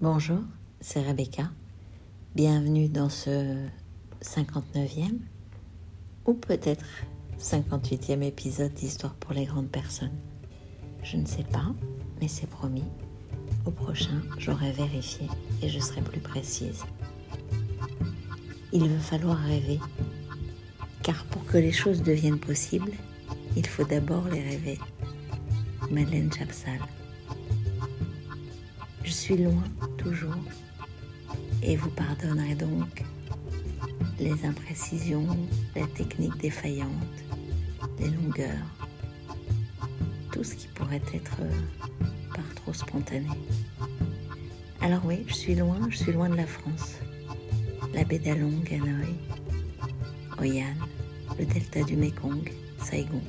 Bonjour, c'est Rebecca. Bienvenue dans ce 59e ou peut-être 58e épisode d'Histoire pour les grandes personnes. Je ne sais pas, mais c'est promis. Au prochain, j'aurai vérifié et je serai plus précise. Il va falloir rêver, car pour que les choses deviennent possibles, il faut d'abord les rêver. Madeleine Chapsal. Je suis loin et vous pardonnerez donc les imprécisions, les techniques défaillantes, les longueurs, tout ce qui pourrait être par trop spontané. Alors oui, je suis loin, je suis loin de la France. La baie d'Along, Hanoï, Oyan, le delta du Mekong, Saigon.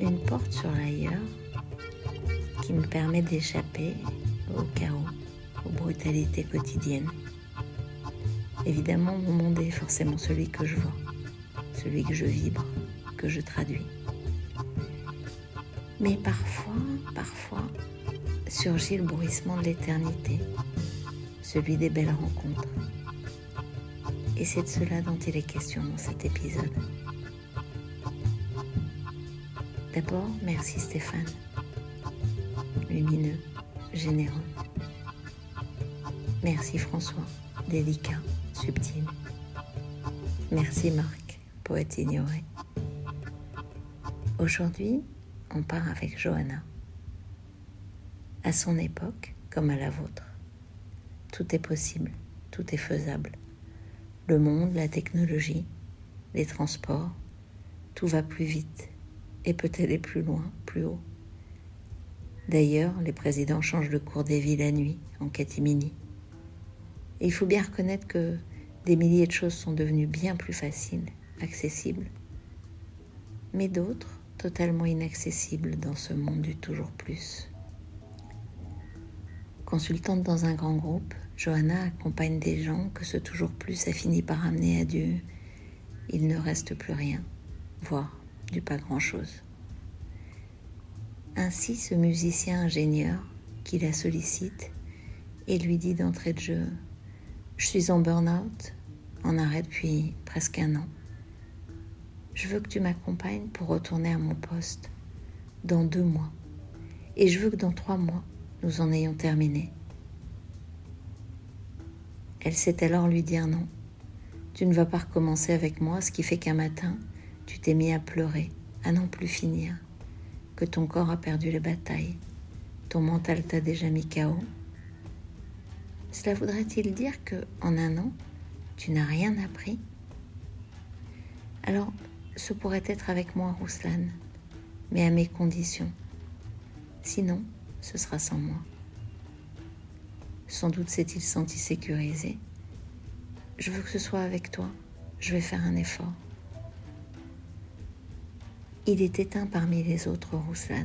Une porte sur l'ailleurs qui me permet d'échapper au chaos, aux brutalités quotidiennes. Évidemment, mon monde est forcément celui que je vois, celui que je vibre, que je traduis. Mais parfois, parfois, surgit le bruissement de l'éternité, celui des belles rencontres. Et c'est de cela dont il est question dans cet épisode. D'abord, merci Stéphane lumineux, généreux. Merci François, délicat, subtil. Merci Marc, poète ignoré. Aujourd'hui, on part avec Johanna. À son époque, comme à la vôtre, tout est possible, tout est faisable. Le monde, la technologie, les transports, tout va plus vite et peut aller plus loin, plus haut. D'ailleurs, les présidents changent le cours des vies la nuit, en catimini. Il faut bien reconnaître que des milliers de choses sont devenues bien plus faciles, accessibles, mais d'autres totalement inaccessibles dans ce monde du toujours plus. Consultante dans un grand groupe, Johanna accompagne des gens que ce toujours plus a fini par amener à Dieu. Il ne reste plus rien, voire du pas grand-chose. Ainsi ce musicien ingénieur qui la sollicite et lui dit d'entrée de jeu Je suis en burn-out, en arrêt depuis presque un an. Je veux que tu m'accompagnes pour retourner à mon poste dans deux mois. Et je veux que dans trois mois, nous en ayons terminé. Elle sait alors lui dire non. Tu ne vas pas recommencer avec moi, ce qui fait qu'un matin, tu t'es mis à pleurer, à n'en plus finir que ton corps a perdu les batailles, ton mental t'a déjà mis KO Cela voudrait-il dire que en un an, tu n'as rien appris? Alors, ce pourrait être avec moi, Rouslan, mais à mes conditions. Sinon, ce sera sans moi. Sans doute s'est-il senti sécurisé. Je veux que ce soit avec toi. Je vais faire un effort. Il était un parmi les autres, Rouslan.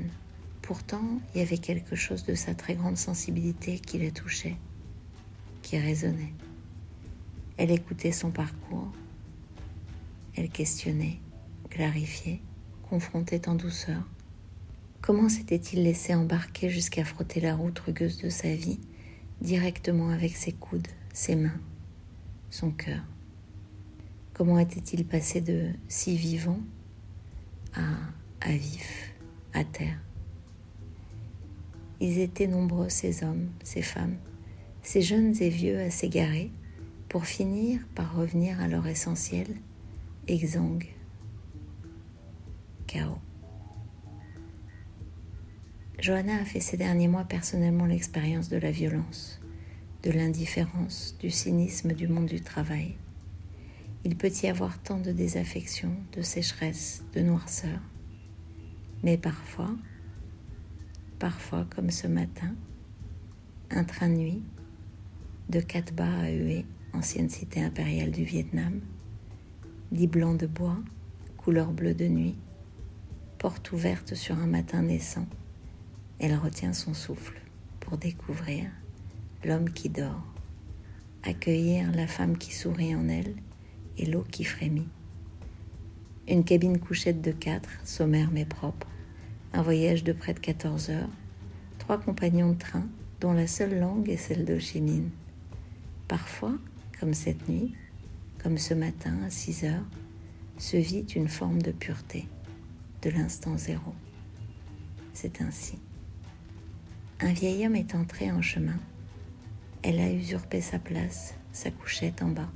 Pourtant, il y avait quelque chose de sa très grande sensibilité qui la touchait, qui résonnait. Elle écoutait son parcours, elle questionnait, clarifiait, confrontait en douceur. Comment s'était-il laissé embarquer jusqu'à frotter la route rugueuse de sa vie directement avec ses coudes, ses mains, son cœur? Comment était-il passé de si vivant à, vif, à terre. Ils étaient nombreux, ces hommes, ces femmes, ces jeunes et vieux à s'égarer, pour finir par revenir à leur essentiel, exsangue, chaos. Johanna a fait ces derniers mois personnellement l'expérience de la violence, de l'indifférence, du cynisme du monde du travail. Il peut y avoir tant de désaffection, de sécheresse, de noirceur. Mais parfois, parfois comme ce matin, un train de nuit de Katba à Hue, ancienne cité impériale du Vietnam, lit blanc de bois, couleur bleue de nuit, porte ouverte sur un matin naissant, elle retient son souffle pour découvrir l'homme qui dort, accueillir la femme qui sourit en elle et l'eau qui frémit. Une cabine couchette de quatre, sommaire mais propre, un voyage de près de 14 heures, trois compagnons de train, dont la seule langue est celle d'Ochimine. Parfois, comme cette nuit, comme ce matin à 6 heures, se vit une forme de pureté, de l'instant zéro. C'est ainsi. Un vieil homme est entré en chemin. Elle a usurpé sa place, sa couchette en bas,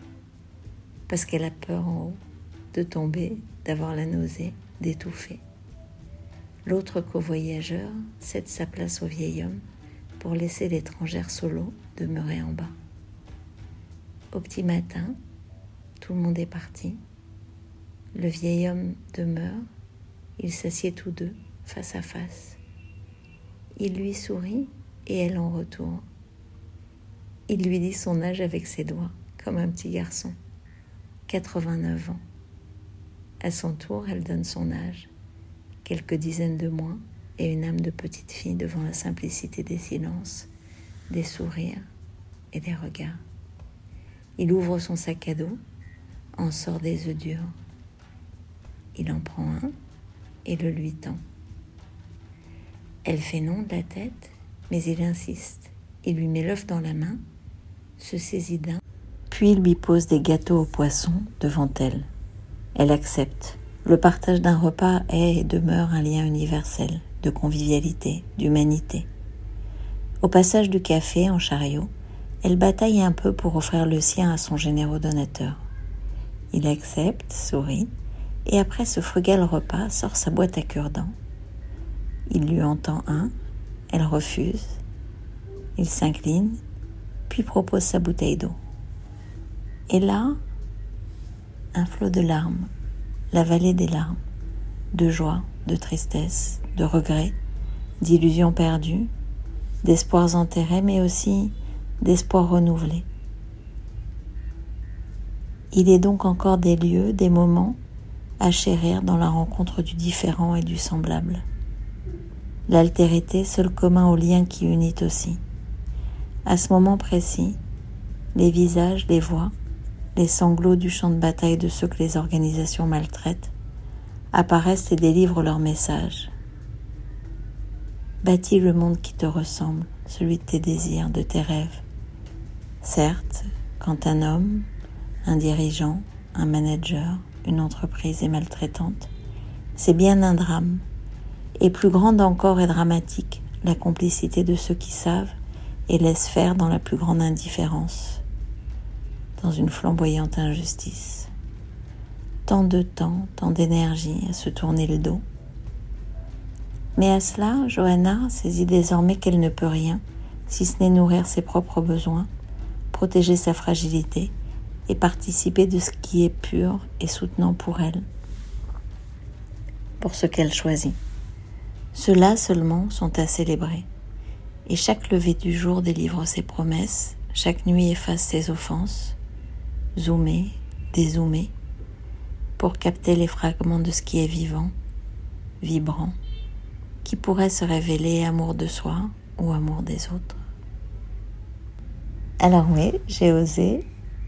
parce qu'elle a peur en haut de tomber, d'avoir la nausée, d'étouffer. L'autre co-voyageur cède sa place au vieil homme pour laisser l'étrangère solo demeurer en bas. Au petit matin, tout le monde est parti. Le vieil homme demeure, ils s'assiedent tous deux face à face. Il lui sourit et elle en retour. Il lui dit son âge avec ses doigts, comme un petit garçon. 89 ans. À son tour, elle donne son âge, quelques dizaines de mois, et une âme de petite fille devant la simplicité des silences, des sourires et des regards. Il ouvre son sac à dos, en sort des œufs durs. Il en prend un et le lui tend. Elle fait non de la tête, mais il insiste. Il lui met l'œuf dans la main, se saisit d'un, lui pose des gâteaux au poisson devant elle. Elle accepte. Le partage d'un repas est et demeure un lien universel de convivialité, d'humanité. Au passage du café en chariot, elle bataille un peu pour offrir le sien à son généreux donateur. Il accepte, sourit, et après ce frugal repas sort sa boîte à cure-dents. Il lui entend un, elle refuse, il s'incline, puis propose sa bouteille d'eau. Et là, un flot de larmes, la vallée des larmes, de joie, de tristesse, de regrets, d'illusions perdues, d'espoirs enterrés, mais aussi d'espoirs renouvelés. Il est donc encore des lieux, des moments à chérir dans la rencontre du différent et du semblable. L'altérité, seul commun au lien qui unit aussi. À ce moment précis, les visages, les voix, les sanglots du champ de bataille de ceux que les organisations maltraitent apparaissent et délivrent leur message. Bâtis le monde qui te ressemble, celui de tes désirs, de tes rêves. Certes, quand un homme, un dirigeant, un manager, une entreprise est maltraitante, c'est bien un drame, et plus grande encore et dramatique la complicité de ceux qui savent et laissent faire dans la plus grande indifférence, dans une flamboyante injustice. Tant de temps, tant d'énergie à se tourner le dos, mais à cela, Johanna saisit désormais qu'elle ne peut rien, si ce n'est nourrir ses propres besoins, protéger sa fragilité et participer de ce qui est pur et soutenant pour elle, pour ce qu'elle choisit. Ceux-là seulement sont à célébrer, et chaque lever du jour délivre ses promesses, chaque nuit efface ses offenses, zoomer, dézoomer, pour capter les fragments de ce qui est vivant, vibrant, qui pourrait se révéler amour de soi ou amour des autres. Alors oui, j'ai osé,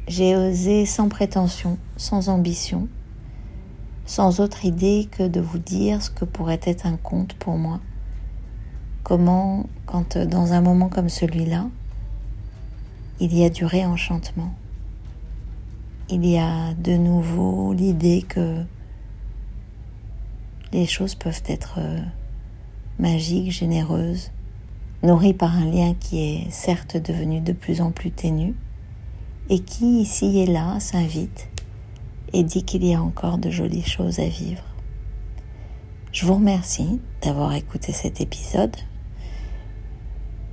j'ai osé sans prétention, sans ambition, sans autre idée que de vous dire ce que pourrait être un conte pour moi. Comment, quand dans un moment comme celui-là, il y a du réenchantement, il y a de nouveau l'idée que les choses peuvent être euh, magique, généreuse, nourrie par un lien qui est certes devenu de plus en plus ténu, et qui ici et là s'invite et dit qu'il y a encore de jolies choses à vivre. Je vous remercie d'avoir écouté cet épisode.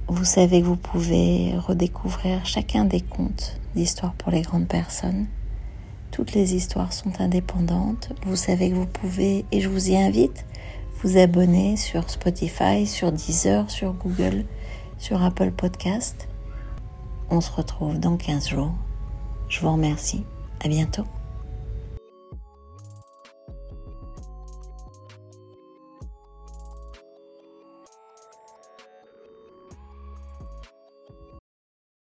Vous savez que vous pouvez redécouvrir chacun des contes d'histoire pour les grandes personnes. Toutes les histoires sont indépendantes. Vous savez que vous pouvez, et je vous y invite, vous abonner sur Spotify, sur Deezer, sur Google, sur Apple Podcast. On se retrouve dans 15 jours. Je vous remercie. À bientôt.